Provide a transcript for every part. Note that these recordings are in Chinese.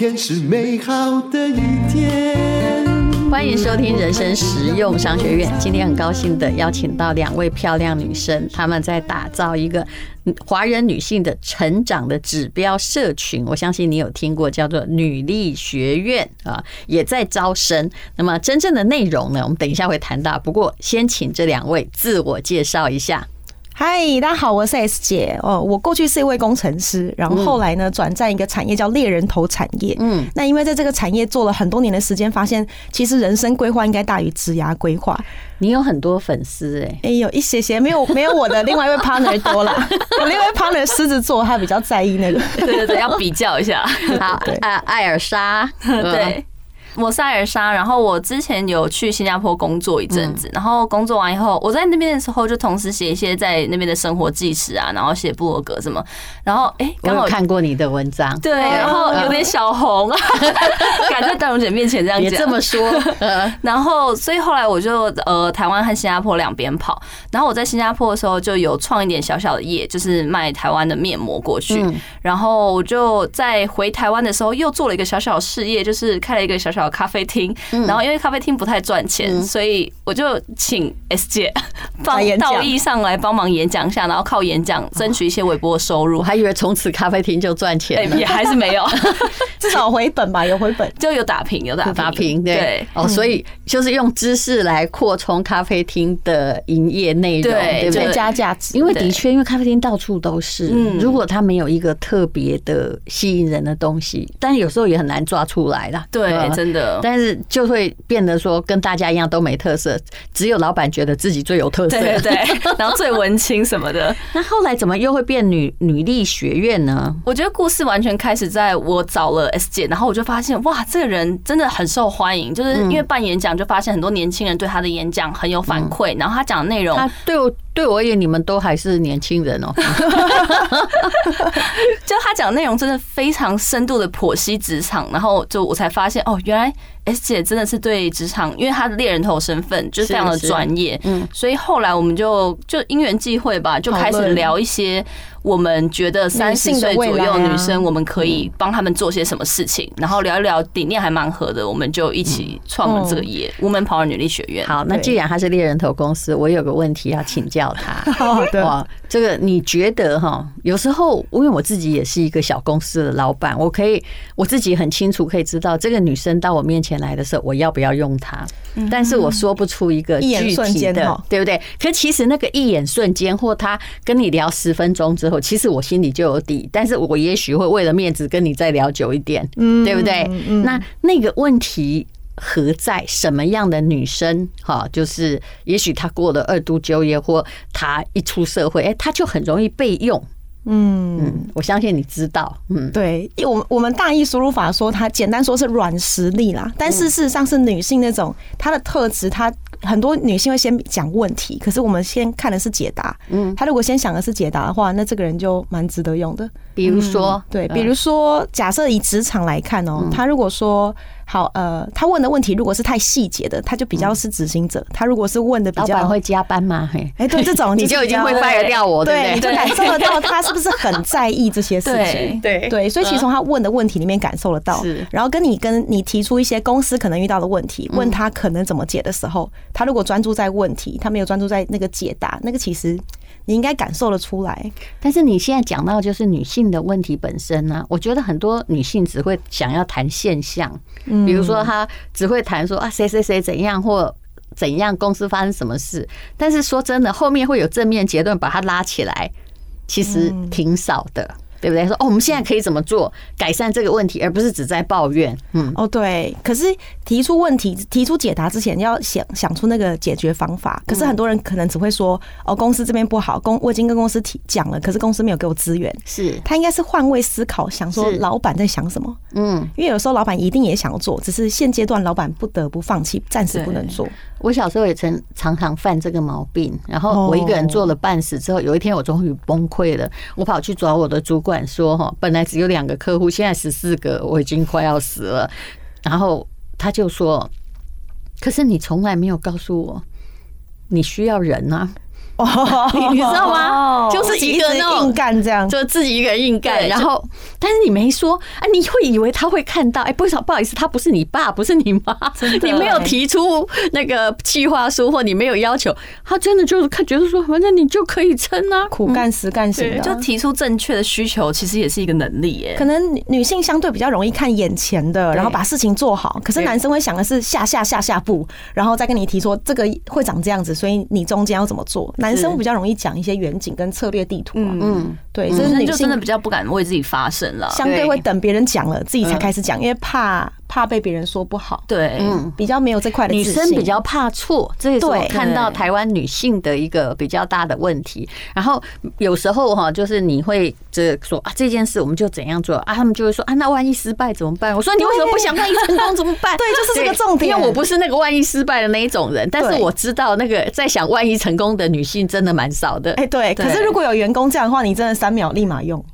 天是美好的一天。欢迎收听人生实用商学院。今天很高兴的邀请到两位漂亮女生，她们在打造一个华人女性的成长的指标社群。我相信你有听过，叫做女力学院啊，也在招生。那么真正的内容呢，我们等一下会谈到。不过先请这两位自我介绍一下。嗨，大家好，我是 S 姐哦。我过去是一位工程师，然后后来呢转战一个产业叫猎人头产业。嗯，那因为在这个产业做了很多年的时间，发现其实人生规划应该大于职涯规划。你有很多粉丝哎，哎，有一些些，没有没有我的另外一位 partner 多了。我另外一位 partner 狮子座，他比较在意那个，对对对，要比较一下。好，啊，艾尔莎，对。我塞尔莎，然后我之前有去新加坡工作一阵子，然后工作完以后，我在那边的时候就同时写一些在那边的生活纪实啊，然后写布罗格什么，然后哎，刚好看过你的文章，对，然后有点小红，敢在淡如姐面前这样讲，这么说，然后所以后来我就呃台湾和新加坡两边跑，然后我在新加坡的时候就有创一点小小的业，就是卖台湾的面膜过去，然后我就在回台湾的时候又做了一个小小事业，就是开了一个小小。咖啡厅，然后因为咖啡厅不太赚钱，所以我就请 S 姐放道义上来帮忙演讲一下，然后靠演讲争取一些微薄的收入。还以为从此咖啡厅就赚钱，也还是没有，至少回本吧，有回本。就有打平，有打打平。对。哦，所以就是用知识来扩充咖啡厅的营业内容，对，增加价值。因为的确，因为咖啡厅到处都是，如果它没有一个特别的吸引人的东西，但有时候也很难抓出来啦。对，真的。但是就会变得说跟大家一样都没特色，只有老板觉得自己最有特色，对对，然后最文青什么的。那后来怎么又会变女女力学院呢？我觉得故事完全开始在我找了 S 姐，然后我就发现哇，这个人真的很受欢迎，就是因为办演讲就发现很多年轻人对他的演讲很有反馈，然后他讲的内容，他对我。对我而言，你们都还是年轻人哦。就他讲内容真的非常深度的剖析职场，然后就我才发现哦，原来 right? S 姐真的是对职场，因为她的猎人头身份就是非常的专业，嗯，所以后来我们就就因缘际会吧，就开始聊一些。我们觉得三十岁左右女生，我们可以帮他们做些什么事情，然后聊一聊理念还蛮合的，我们就一起创了这个业 Woman Power 女力学院。好，那既然她是猎人头公司，我有个问题要请教她。好的，这个你觉得哈？有时候因为我自己也是一个小公司的老板，我可以我自己很清楚可以知道这个女生到我面前来的时候，我要不要用它？但是我说不出一个具体的，对不对？可其实那个一眼瞬间，或他跟你聊十分钟之后，其实我心里就有底。但是我也许会为了面子跟你再聊久一点，对不对？那那个问题何在？什么样的女生？哈，就是也许她过了二度就业，或她一出社会，哎，她就很容易被用。嗯，我相信你知道。嗯，对，我们我们大意输入法说，它简单说是软实力啦，但是事实上是女性那种她的特质，她很多女性会先讲问题，可是我们先看的是解答。嗯，她如果先想的是解答的话，那这个人就蛮值得用的。比如说，对，比如说，假设以职场来看哦，她如果说。好，呃，他问的问题如果是太细节的，他就比较是执行者。他如果是问的比较，老板会加班吗？嘿，哎，对，这种你就已经会 fire 掉我，对，你就感受得到 他是不是很在意这些事情。对对，所以其实从他问的问题里面感受得到。是，然后跟你跟你提出一些公司可能遇到的问题，问他可能怎么解的时候，他如果专注在问题，他没有专注在那个解答，那个其实。你应该感受得出来，但是你现在讲到就是女性的问题本身呢？我觉得很多女性只会想要谈现象，比如说她只会谈说啊谁谁谁怎样或怎样，公司发生什么事，但是说真的，后面会有正面结论把它拉起来，其实挺少的。对不对？说哦，我们现在可以怎么做改善这个问题，而不是只在抱怨。嗯，哦，对。可是提出问题、提出解答之前，要想想出那个解决方法。可是很多人可能只会说哦，公司这边不好，公我已经跟公司提讲了，可是公司没有给我资源。是他应该是换位思考，想说老板在想什么。嗯，因为有时候老板一定也想做，只是现阶段老板不得不放弃，暂时不能做。我小时候也曾常常犯这个毛病，然后我一个人做了半死之后，有一天我终于崩溃了，我跑去找我的主管管说：“哈，本来只有两个客户，现在十四个，我已经快要死了。”然后他就说：“可是你从来没有告诉我你需要人啊。”你 你知道吗？就是一个那种硬干这样，就自己一个人硬干。然后，但是你没说啊，你会以为他会看到？哎，不好不好意思，他不是你爸，不是你妈，你没有提出那个计划书，或你没有要求，他真的就是看，觉得说，反正你就可以撑啊，苦干实干型的，就提出正确的需求，其实也是一个能力耶。可能女性相对比较容易看眼前的，然后把事情做好。可是男生会想的是下下下下步，然后再跟你提说这个会长这样子，所以你中间要怎么做？男生比较容易讲一些远景跟策略地图。嗯，对，这是女性真的比较不敢为自己发声了，相对会等别人讲了自己才开始讲，因为怕。怕被别人说不好，对，嗯，比较没有这块的。女生比较怕错，这也是我看到台湾女性的一个比较大的问题。然后有时候哈，就是你会这说啊，这件事我们就怎样做啊，他们就会说啊，那万一失败怎么办？我说你为什么不想万一成功怎么办？对，就是这个重点。因为我不是那个万一失败的那一种人，但是我知道那个在想万一成功的女性真的蛮少的。哎，对。可是如果有员工这样的话，你真的三秒立马用，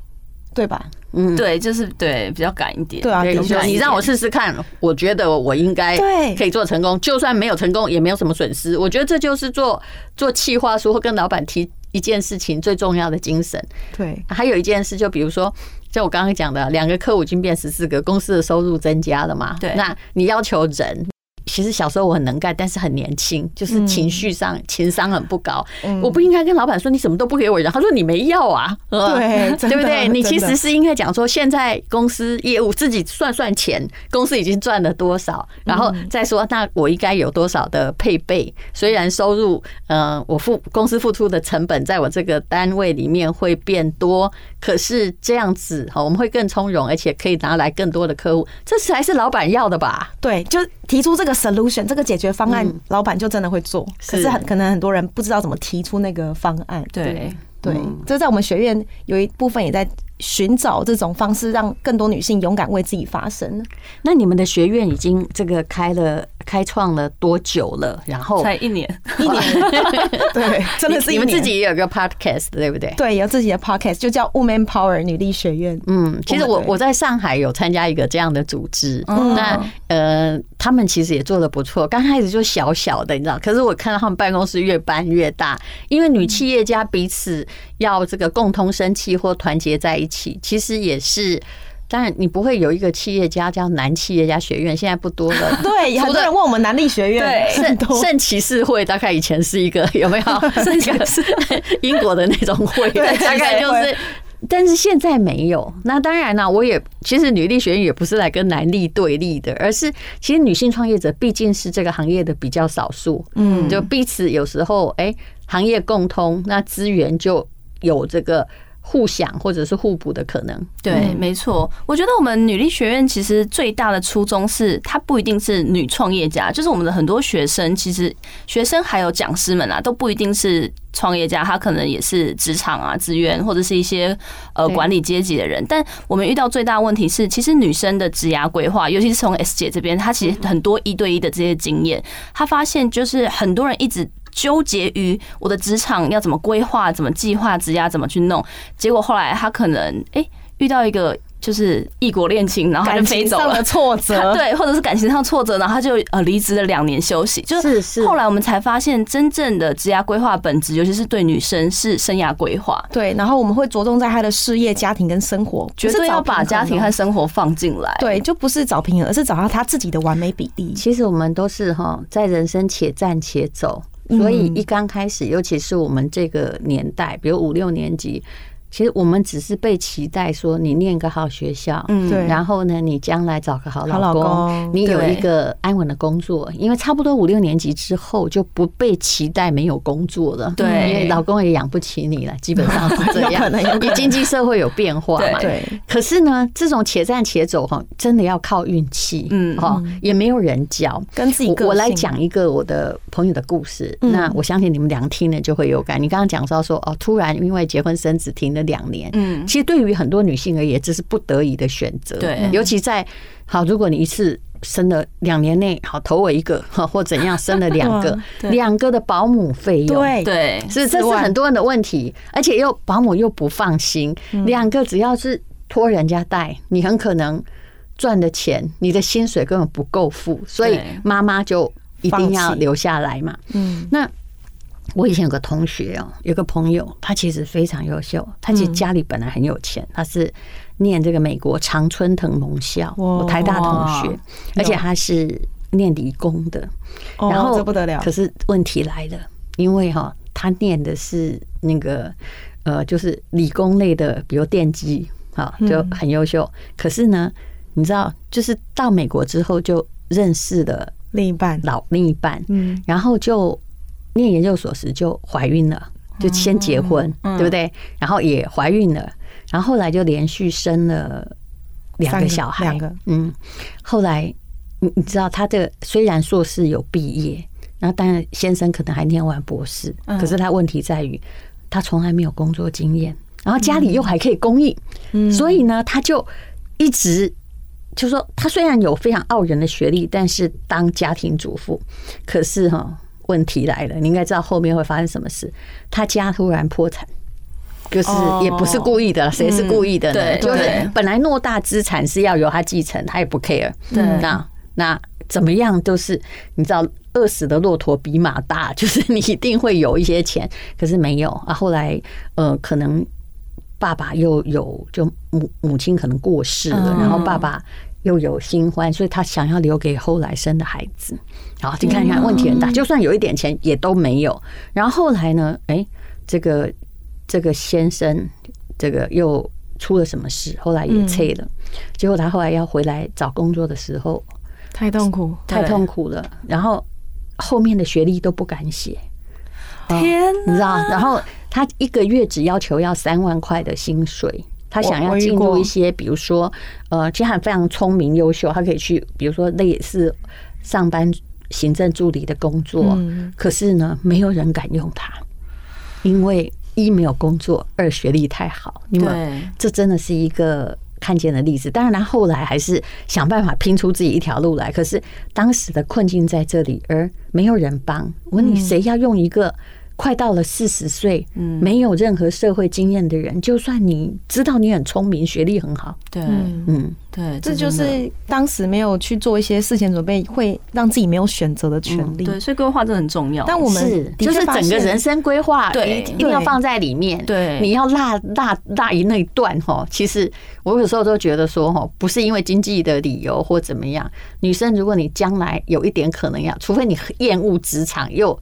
对吧？嗯，对，就是对，比较赶一点。对啊，你让我试试看，我觉得我应该可以做成功。就算没有成功，也没有什么损失。我觉得这就是做做企划书或跟老板提一件事情最重要的精神。对，还有一件事，就比如说，像我刚刚讲的，两个客户已经变十四个，公司的收入增加了嘛？对，那你要求人。其实小时候我很能干，但是很年轻，就是情绪上情商很不高。我不应该跟老板说你什么都不给我，然后他说你没要啊，对 对不对？你其实是应该讲说，现在公司业务自己算算钱，公司已经赚了多少，然后再说那我应该有多少的配备。虽然收入，嗯，我付公司付出的成本在我这个单位里面会变多，可是这样子哈，我们会更从容，而且可以拿来更多的客户，这才是老板要的吧？对，就提出这个。Solution 这个解决方案，老板就真的会做。可是很可能很多人不知道怎么提出那个方案。对。对，这在我们学院有一部分也在寻找这种方式，让更多女性勇敢为自己发声。那你们的学院已经这个开了？开创了多久了？然后才一年，一年，对，真的是你们自己也有个 podcast，对不对？对，有自己的 podcast，就叫 Woman Power 女力学院。嗯，其实我我在上海有参加一个这样的组织，那呃，他们其实也做的不错。刚开始就小小的，你知道，可是我看到他们办公室越搬越大，因为女企业家彼此要这个共同生气或团结在一起，其实也是。当然，你不会有一个企业家叫男企业家学院，现在不多了。对，很多人问我们男力学院。对，圣圣骑士会大概以前是一个有没有？圣骑士 英国的那种会，大概就是。但是现在没有。那当然呢，我也其实女力学院也不是来跟男力对立的，而是其实女性创业者毕竟是这个行业的比较少数。嗯，就彼此有时候哎，行业共通，那资源就有这个。互享或者是互补的可能，对，没错。我觉得我们女力学院其实最大的初衷是，她不一定是女创业家，就是我们的很多学生，其实学生还有讲师们啊，都不一定是创业家，他可能也是职场啊、资源或者是一些呃管理阶级的人。但我们遇到最大问题是，其实女生的职涯规划，尤其是从 S 姐这边，她其实很多一对一的这些经验，她发现就是很多人一直。纠结于我的职场要怎么规划、怎么计划、职涯怎么去弄，结果后来他可能哎、欸、遇到一个就是异国恋情，然后他就飞走了。感情上的挫折，对，或者是感情上挫折，然后他就呃离职了两年休息。就是是。后来我们才发现，真正的职涯规划本质，尤其是对女生是生涯规划。对，然后我们会着重在他的事业、家庭跟生活，绝对要把家庭和生活放进来。对，就不是找平衡，而是找到他自己的完美比例。其实我们都是哈，在人生且战且走。所以一刚开始，尤其是我们这个年代，比如五六年级。其实我们只是被期待说，你念个好学校，嗯，对，然后呢，你将来找个好老公，你有一个安稳的工作，因为差不多五六年级之后就不被期待没有工作了，对，因为老公也养不起你了，基本上是这样，因为经济社会有变化嘛，对。可是呢，这种且战且走哈，真的要靠运气，嗯，哈，也没有人教，跟自己。我来讲一个我的朋友的故事，那我相信你们俩听了就会有感。你刚刚讲到说，哦，突然因为结婚生子停了。两年，嗯，其实对于很多女性而言，这是不得已的选择。对，尤其在好，如果你一次生了两年内，好投我一个，或怎样生了两个，两个的保姆费用，对。对，是这是很多人的问题，而且又保姆又不放心，两个只要是托人家带，你很可能赚的钱，你的薪水根本不够付，所以妈妈就一定要留下来嘛。嗯，那。我以前有个同学哦，有个朋友，他其实非常优秀，他其实家里本来很有钱，他是念这个美国常春藤盟校，我台大同学，而且他是念理工的，然后这不得了。可是问题来了，因为哈，他念的是那个呃，就是理工类的，比如电机，啊，就很优秀。可是呢，你知道，就是到美国之后就认识了另一半，老另一半，嗯，然后就。念研究所时就怀孕了，就先结婚，对不对？然后也怀孕了，然后后来就连续生了两个小孩，两个。嗯，后来你你知道，他这个虽然硕士有毕业，然后当然先生可能还念完博士，可是他问题在于他从来没有工作经验，然后家里又还可以供应，所以呢，他就一直就说，他虽然有非常傲人的学历，但是当家庭主妇，可是哈。问题来了，你应该知道后面会发生什么事。他家突然破产，就是也不是故意的，谁是故意的呢？就是本来偌大资产是要由他继承，他也不 care。对那那怎么样都是你知道，饿死的骆驼比马大，就是你一定会有一些钱，可是没有啊。后来呃，可能爸爸又有就母母亲可能过世了，然后爸爸。又有新欢，所以他想要留给后来生的孩子。好，你看，你看，问题很大。就算有一点钱，也都没有。然后后来呢？哎，这个这个先生，这个又出了什么事？后来也退了。结果他后来要回来找工作的时候，太痛苦，太痛苦了。然后后面的学历都不敢写。天，你知道？然后他一个月只要求要三万块的薪水。他想要进入一些，比如说，呃，其实他非常聪明优秀，他可以去，比如说类似上班行政助理的工作。可是呢，没有人敢用他，因为一没有工作，二学历太好。因为这真的是一个看见的例子。当然，他后来还是想办法拼出自己一条路来。可是当时的困境在这里，而没有人帮。我问你，谁要用一个？快到了四十岁，嗯没有任何社会经验的人，就算你知道你很聪明，学历很好，对，嗯，对，这就是当时没有去做一些事前准备，会让自己没有选择的权利。对，所以规划真的很重要。但我们是就是整个人生规划，对，一定要放在里面。对，你要落落落于那一段哈。其实我有时候都觉得说哈，不是因为经济的理由或怎么样，女生如果你将来有一点可能要，除非你厌恶职场又。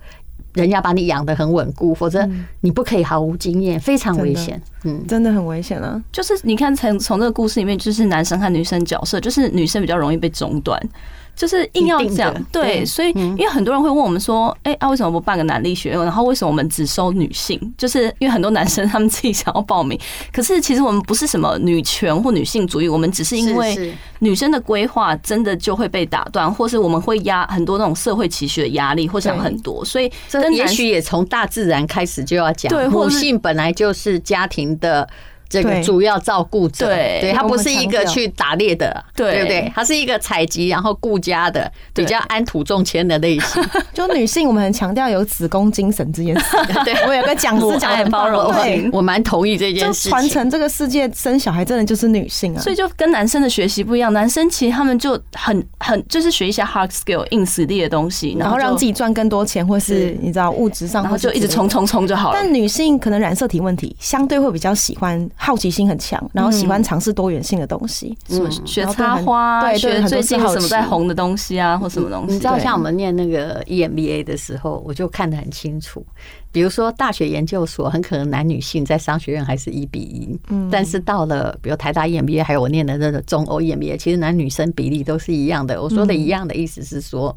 人家把你养得很稳固，否则你不可以毫无经验，非常危险。嗯，真的很危险啊！就是你看，从从这个故事里面，就是男生和女生角色，就是女生比较容易被中断。就是硬要讲，对，所以因为很多人会问我们说，哎啊，为什么不办个男力学院？然后为什么我们只收女性？就是因为很多男生他们自己想要报名，可是其实我们不是什么女权或女性主义，我们只是因为女生的规划真的就会被打断，或是我们会压很多那种社会期许的压力，或想很多，所以这也许也从大自然开始就要讲，对，母性本来就是家庭的。这个主要照顾者，对，对，他不是一个去打猎的，对不对？他是一个采集然后顾家的，比较安土重迁的类型。就女性，我们很强调有子宫精神这件事。对，我有个讲师讲很包容，对，我蛮同意这件事。传承这个世界，生小孩真的就是女性啊，所以就跟男生的学习不一样。男生其实他们就很很就是学一些 hard skill 硬实力的东西，然后让自己赚更多钱，或是你知道物质上，然后就一直冲冲冲就好了。但女性可能染色体问题，相对会比较喜欢。好奇心很强，然后喜欢尝试多元性的东西，什么学插花，对，学最近什么在红的东西啊，或什么东西。你知道，像我们念那个 EMBA 的时候，我就看得很清楚。比如说，大学研究所很可能男女性在商学院还是一比一，嗯但是到了比如台大 EMBA，还有我念的那个中欧 EMBA，其实男女生比例都是一样的。我说的一样的意思是说，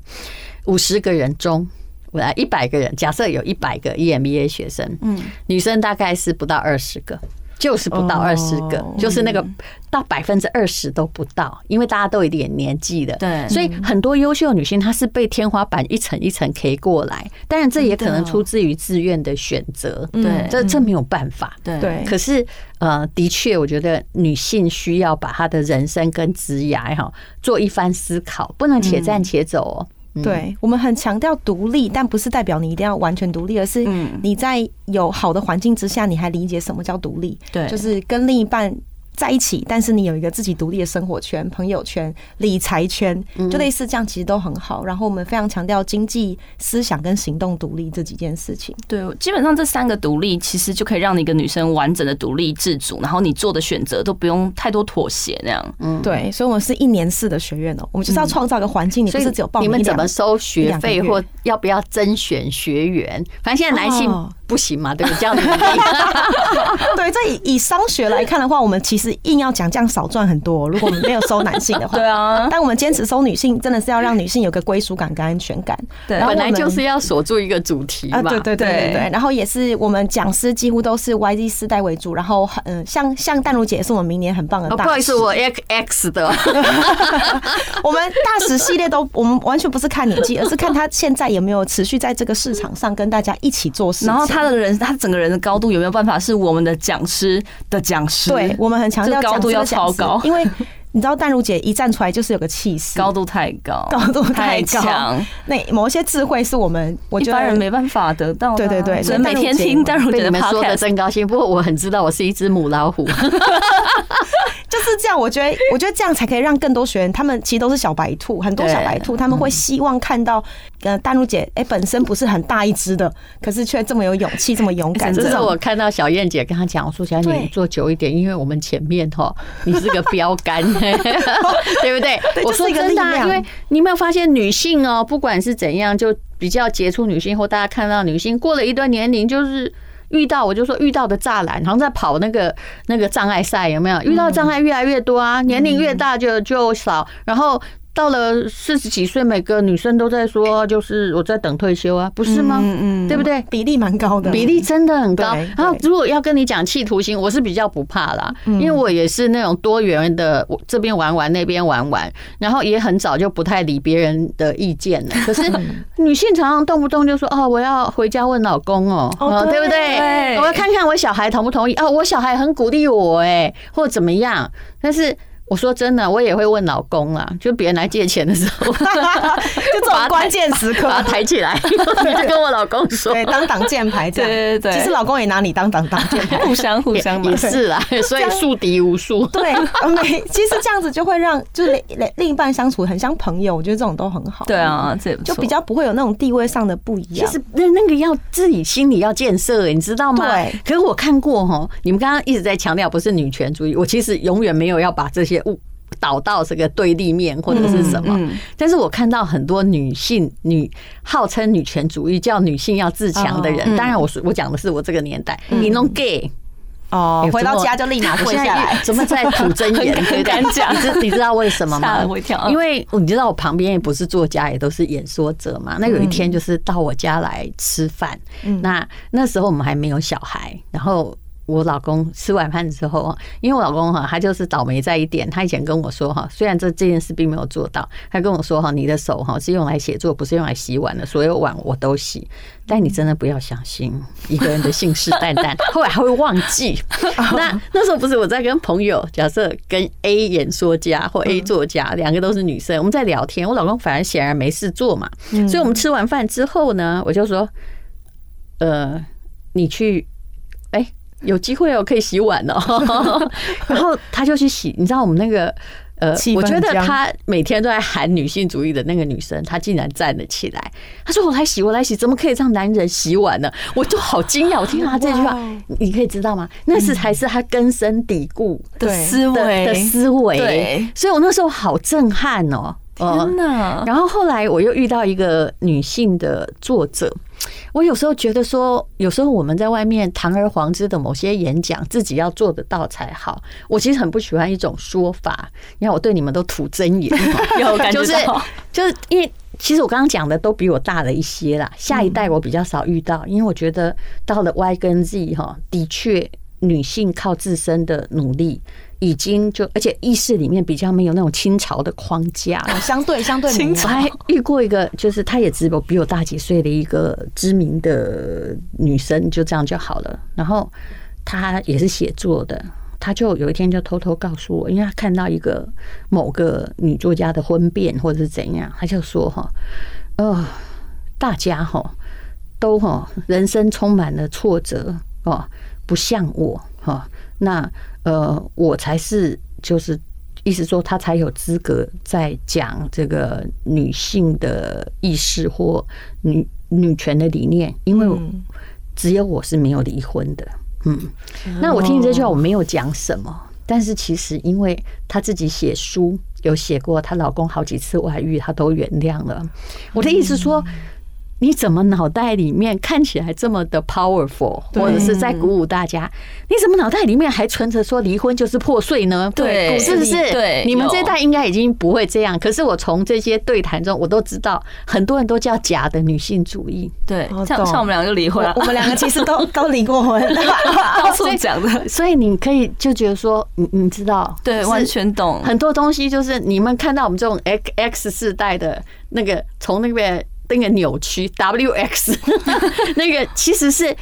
五十个人中，我来一百个人，假设有一百个 EMBA 学生，嗯，女生大概是不到二十个。就是不到二十个，就是那个到百分之二十都不到，因为大家都有一点年纪的，对，所以很多优秀女性她是被天花板一层一层 K 过来，当然这也可能出自于自愿的选择，对，这这没有办法，对。可是呃，的确，我觉得女性需要把她的人生跟职涯哈做一番思考，不能且战且走哦。对，我们很强调独立，但不是代表你一定要完全独立，而是你在有好的环境之下，你还理解什么叫独立。对，就是跟另一半在一起，但是你有一个自己独立的生活圈、朋友圈、理财圈，就类似这样，其实都很好。然后我们非常强调经济、思想跟行动独立这几件事情。对，基本上这三个独立，其实就可以让你一个女生完整的独立自主，然后你做的选择都不用太多妥协那样。嗯，对，所以我们是一年式的学院哦，我们就是要创造一个环境，你不是只有报名，你们怎么收学费或要不要甄选学员？反正现在男性。不行嘛？对不对？这样子。对，这以以商学来看的话，我们其实硬要讲这样少赚很多。如果我们没有收男性的话，对啊。但我们坚持收女性，真的是要让女性有个归属感跟安全感。对，本来就是要锁住一个主题嘛。对对对对对。然后也是我们讲师几乎都是 YZ 世代为主。然后嗯，像像淡如姐也是我们明年很棒的大师。不好意思，我 X X 的。我们大使系列都，我们完全不是看年纪，而是看他现在有没有持续在这个市场上跟大家一起做事。然后他的人，他整个人的高度有没有办法是我们的讲师的讲师？对，我们很强调高度要超高，因为你知道淡如姐一站出来就是有个气势，高度太高，高度太强。那某些智慧是我们我觉得一般人没办法得到。对对对，所以每天听淡如姐的 podcast 说的真高兴。不过我很知道我是一只母老虎。就是这样，我觉得，我觉得这样才可以让更多学员，他们其实都是小白兔，很多小白兔，他们会希望看到，呃，丹如姐，哎，本身不是很大一只的，可是却这么有勇气，这么勇敢。这是我看到小燕姐跟她讲，我说小燕你坐久一点，因为我们前面哈，你是个标杆，对不对？我说真的，因为你没有发现女性哦，不管是怎样，就比较杰出女性，或大家看到女性过了一段年龄，就是。遇到我就说遇到的栅栏，好像在跑那个那个障碍赛，有没有？遇到障碍越来越多啊，年龄越大就就少，然后。到了四十几岁，每个女生都在说，就是我在等退休啊，不是吗？嗯嗯，对不对？比例蛮高的，比例真的很高。然后如果要跟你讲企图心，我是比较不怕啦，因为我也是那种多元的，我这边玩玩，那边玩玩，然后也很早就不太理别人的意见了。可是女性常常动不动就说哦，我要回家问老公哦，对不对？我要看看我小孩同不同意哦，我小孩很鼓励我哎，或怎么样，但是。我说真的，我也会问老公啊，就别人来借钱的时候，就这种关键时刻把他抬起来，就跟我老公说，对，当挡箭牌这样，对对对。其实老公也拿你当挡挡箭牌，互相互相也是啊，所以树敌无数。对，没，其实这样子就会让就是另另一半相处很像朋友，我觉得这种都很好。对啊，这就比较不会有那种地位上的不一样。其实那那个要自己心里要建设，你知道吗？对。可是我看过哈，你们刚刚一直在强调不是女权主义，我其实永远没有要把这些。误导到这个对立面或者是什么，但是我看到很多女性女号称女权主义叫女性要自强的人，当然我是我讲的是我这个年代，你弄 gay 哦，回到家就立马跪下来，怎么在吐真言？很敢讲，你知你知道为什么吗？因为你知道我旁边也不是作家，也都是演说者嘛。那有一天就是到我家来吃饭，那那时候我们还没有小孩，然后。我老公吃完饭之后，因为我老公哈，他就是倒霉在一点。他以前跟我说哈，虽然这这件事并没有做到，他跟我说哈，你的手哈是用来写作，不是用来洗碗的，所有碗我都洗。但你真的不要相信一个人的信誓旦旦，后来还会忘记。那那时候不是我在跟朋友，假设跟 A 演说家或 A 作家，两个都是女生，我们在聊天。我老公反而显然没事做嘛，所以我们吃完饭之后呢，我就说，呃，你去，哎。有机会哦，可以洗碗哦。然后他就去洗，你知道我们那个呃，我觉得他每天都在喊女性主义的那个女生，她竟然站了起来。她说：“我来洗，我来洗，怎么可以让男人洗碗呢？”我就好惊讶，我听到他这句话，你可以知道吗？那是才是他根深蒂固的思维的思维。所以我那时候好震撼哦。天哪！然后后来我又遇到一个女性的作者。我有时候觉得说，有时候我们在外面堂而皇之的某些演讲，自己要做得到才好。我其实很不喜欢一种说法，你看我对你们都吐真言，有感觉就是就是因为其实我刚刚讲的都比我大了一些啦。下一代我比较少遇到，因为我觉得到了 Y 跟 Z 哈，的确女性靠自身的努力。已经就，而且意识里面比较没有那种清朝的框架，相对相对。我还遇过一个，就是她也只有比我大几岁的一个知名的女生，就这样就好了。然后她也是写作的，她就有一天就偷偷告诉我，因为她看到一个某个女作家的婚变或者是怎样，她就说哈，呃，大家哈都哈人生充满了挫折哦，不像我。哈，那呃，我才是就是意思说，他才有资格在讲这个女性的意识或女女权的理念，因为只有我是没有离婚的。嗯，那我听你这句话，我没有讲什么，但是其实因为她自己写书有写过，她老公好几次外遇，她都原谅了。我的意思说。你怎么脑袋里面看起来这么的 powerful，或者是在鼓舞大家？你怎么脑袋里面还存着说离婚就是破碎呢？对，是不是？对，你们这一代应该已经不会这样。可是我从这些对谈中，我都知道很多人都叫假的女性主义。对，像像我们两个就离婚了，我们两个其实都都离过婚，到处讲的。所以你可以就觉得说，你你知道，对，完全懂。很多东西就是你们看到我们这种 X X 世代的那个从那边。那个扭曲 W X，那个其实是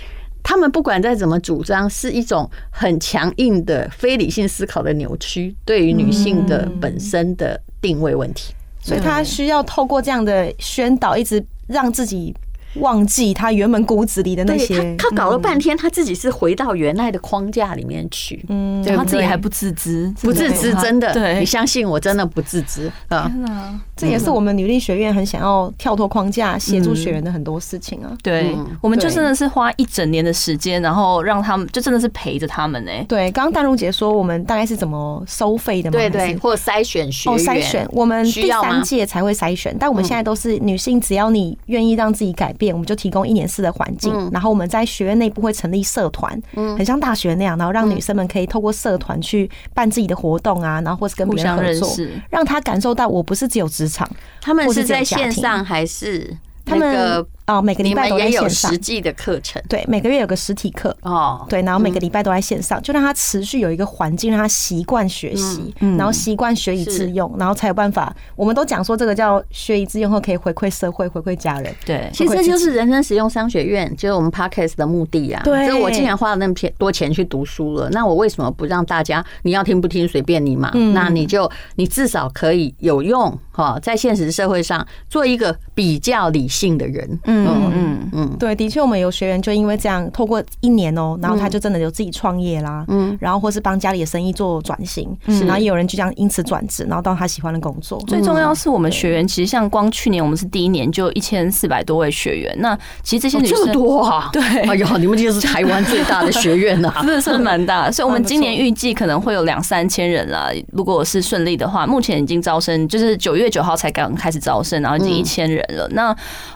他们不管再怎么主张，是一种很强硬的非理性思考的扭曲，对于女性的本身的定位问题，所以他需要透过这样的宣导，一直让自己。忘记他原本骨子里的那些，他搞了半天，他自己是回到原来的框架里面去，嗯，他自己还不自知，不自知，真的，对，你相信我，真的不自知啊！天哪，这也是我们女力学院很想要跳脱框架，协助学员的很多事情啊。对，我们就真的是花一整年的时间，然后让他们，就真的是陪着他们呢。对，刚刚淡如姐说，我们大概是怎么收费的吗？对对，或筛选学员，筛选，我们第三届才会筛选，但我们现在都是女性，只要你愿意让自己改变。我们就提供一年四的环境，然后我们在学院内部会成立社团，很像大学那样，然后让女生们可以透过社团去办自己的活动啊，然后或是跟别人合作，让她感受到我不是只有职场，他们是在线上还是他们？哦，每个礼拜都在线上实际的课程，对，每个月有个实体课哦，对，然后每个礼拜都在线上，就让他持续有一个环境，让他习惯学习，然后习惯学以致用，然后才有办法。我们都讲说这个叫学以致用后可以回馈社会、回馈家人。对，其实这就是人生实用商学院，就是我们 Podcast 的目的啊。对，就我既然花了那么多钱去读书了，那我为什么不让大家？你要听不听随便你嘛。那你就你至少可以有用哈，在现实社会上做一个比较理性的人。嗯嗯嗯，对，的确，我们有学员就因为这样，透过一年哦，然后他就真的有自己创业啦，嗯，然后或是帮家里的生意做转型，然后也有人就这样因此转职，然后到他喜欢的工作。最重要是我们学员，其实像光去年我们是第一年就一千四百多位学员，那其实这些女生这么多啊，对，哎呀，你们这是台湾最大的学院呐，真的是蛮大，所以我们今年预计可能会有两三千人啦。如果是顺利的话，目前已经招生，就是九月九号才刚开始招生，然后已经一千人了。那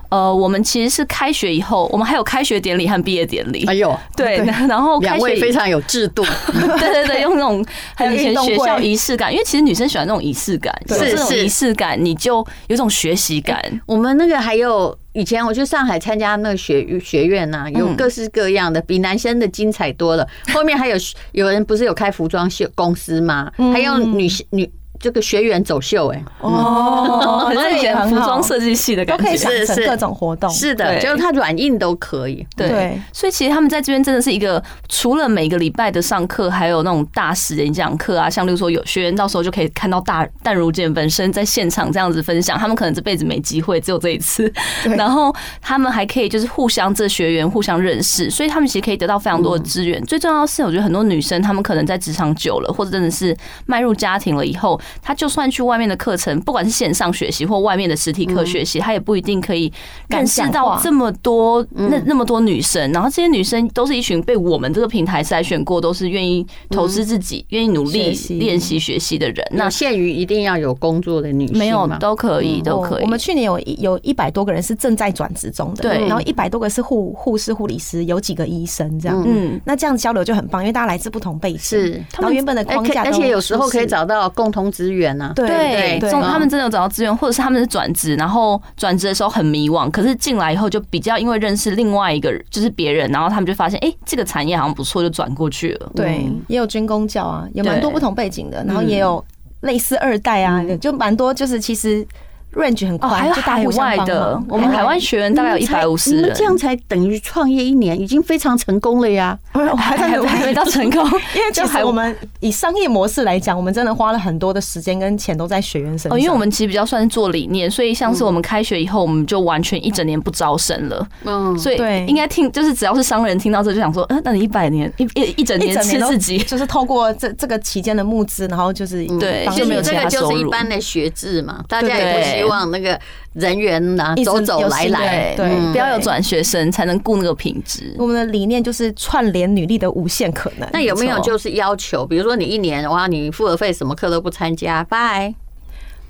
呃，我们其实是开学以后，我们还有开学典礼和毕业典礼。哎呦，对，然后两位非常有制度，对对对，用那种很有以前学校仪式感，因为其实女生喜欢那种仪式感，是这种仪式感，你就有种学习感。我们那个还有以前我去上海参加那个学学院呐，有各式各样的，比男生的精彩多了。后面还有有人不是有开服装秀公司吗？还有女性女。这个学员走秀哎。哦，好。像以前服装设计系的感觉，是是各种活动，是的，就是它软硬都可以。对，所以其实他们在这边真的是一个，除了每个礼拜的上课，还有那种大师演讲课啊，像例如说有学员到时候就可以看到大淡如姐本身在现场这样子分享，他们可能这辈子没机会，只有这一次。然后他们还可以就是互相这学员互相认识，所以他们其实可以得到非常多的资源。最重要的是，我觉得很多女生她们可能在职场久了，或者真的是迈入家庭了以后。他就算去外面的课程，不管是线上学习或外面的实体课学习，他也不一定可以认识到这么多那那么多女生。然后这些女生都是一群被我们这个平台筛选过，都是愿意投资自己、愿意努力练习学习的人。那限于一定要有工作的女性，没有都可以，都可以。我们去年有有一百多个人是正在转职中的，对，然后一百多个是护护士、护理师，有几个医生这样。嗯，那这样交流就很棒，因为大家来自不同背景，是，他们原本的框架，而且有时候可以找到共同资源。对对，他们真的有找到资源，或者是他们是转职，然后转职的时候很迷惘，可是进来以后就比较因为认识另外一个，就是别人，然后他们就发现，哎，这个产业好像不错，就转过去了。对，也有军工教啊，有蛮多不同背景的，然后也有类似二代啊，就蛮多，就是其实。Range 很宽，还有海外的，我们海外学员大概有一百五十人，你们这样才等于创业一年，已经非常成功了呀！我还还 还没到成功，因为就还我们以商业模式来讲，我们真的花了很多的时间跟钱都在学员身上。哦，因为我们其实比较算是做理念，所以像是我们开学以后，我们就完全一整年不招生了。嗯，所以应该听就是只要是商人听到这就想说，嗯，那你一百年一一一整年吃自己，就是透过这这个期间的募资，然后就是对，就没有这个就是一般的学制嘛，大家也不希望那个。人员呢、啊，走走来来，对，不要有转学生，才能顾那个品质。我们的理念就是串联女力的无限可能。那有没有就是要求，比如说你一年哇，你付了费，什么课都不参加，拜。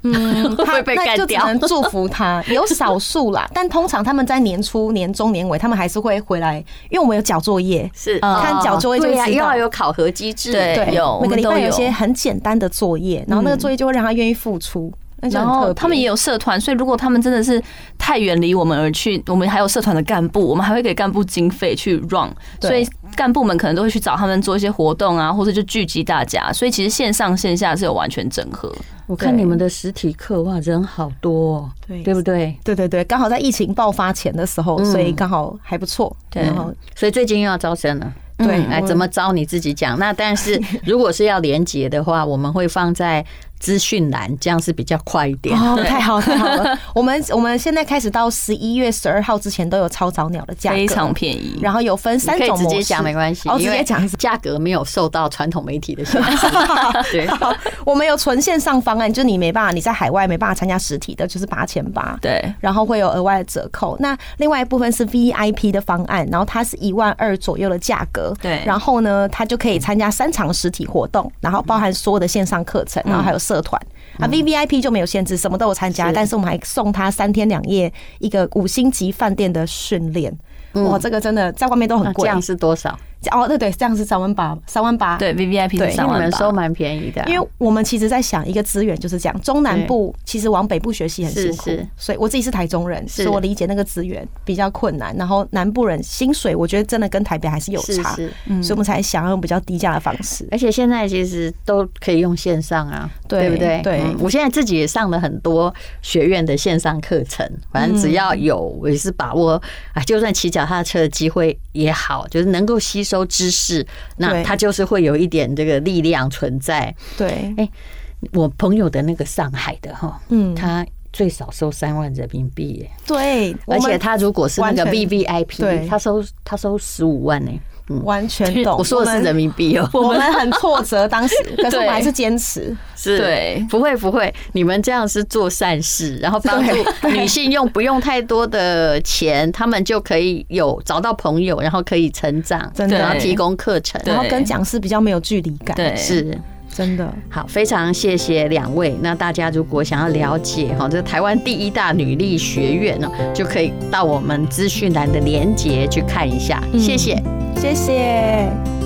嗯，他那就只能祝福他。有少数啦，但通常他们在年初、年中、年尾，他们还是会回来，因为我们有缴作业，是看缴作业就知道。要有考核机制，对，有每个礼拜有一些很简单的作业，然后那个作业就会让他愿意付出。然后他们也有社团，所以如果他们真的是太远离我们而去，我们还有社团的干部，我们还会给干部经费去 run，所以干部们可能都会去找他们做一些活动啊，或者就聚集大家。所以其实线上线下是有完全整合。我看你们的实体课哇，人好多，哦，对对不对？对对对，刚好在疫情爆发前的时候，所以刚好还不错。对，然后所以最近又要招生了。对，哎怎么招你自己讲。那但是如果是要连结的话，我们会放在。资讯栏这样是比较快一点哦，太好 太好了。我们我们现在开始到十一月十二号之前都有超早鸟的价格，非常便宜。然后有分三种模式，直接讲没关系，直接讲价格没有受到传统媒体的限制。对，我们有纯线上方案，就你没办法，你在海外没办法参加实体的，就是八千八。对，然后会有额外的折扣。那另外一部分是 VIP 的方案，然后它是一万二左右的价格。对，然后呢，它就可以参加三场实体活动，然后包含所有的线上课程，然后还有社团。啊，V V I P 就没有限制，什么都有参加，但是我们还送他三天两夜一个五星级饭店的训练。哇，这个真的在外面都很贵。这样是多少？哦，对对，这样是三万八，三万八。对，V V I P 是三万八，你们收蛮便宜的。因为我们其实在想一个资源就是这样，中南部其实往北部学习很辛苦，所以我自己是台中人，所以我理解那个资源比较困难。然后南部人薪水，我觉得真的跟台北还是有差，所以我们才想要用比较低价的方式。而且现在其实都可以用线上啊，对不对？对，我现在自己也上了很多学院的线上课程，反正只要有，我也是把握啊，就算骑脚踏车的机会也好，就是能够吸收知识。那他就是会有一点这个力量存在。对，哎，我朋友的那个上海的哈，嗯，他最少收三万人民币耶。对，而且他如果是那个 VVIP，他收他收十五万呢。完全懂，我说的是人民币哦。我们很挫折，当时，可是我们还是坚持。是，对，不会不会，你们这样是做善事，然后帮助女性用不用太多的钱，她们就可以有找到朋友，然后可以成长，真的，然后提供课程，然后跟讲师比较没有距离感。对，是。真的好，非常谢谢两位。那大家如果想要了解哈，这台湾第一大女力学院呢，就可以到我们资讯栏的连接去看一下。谢谢，谢谢。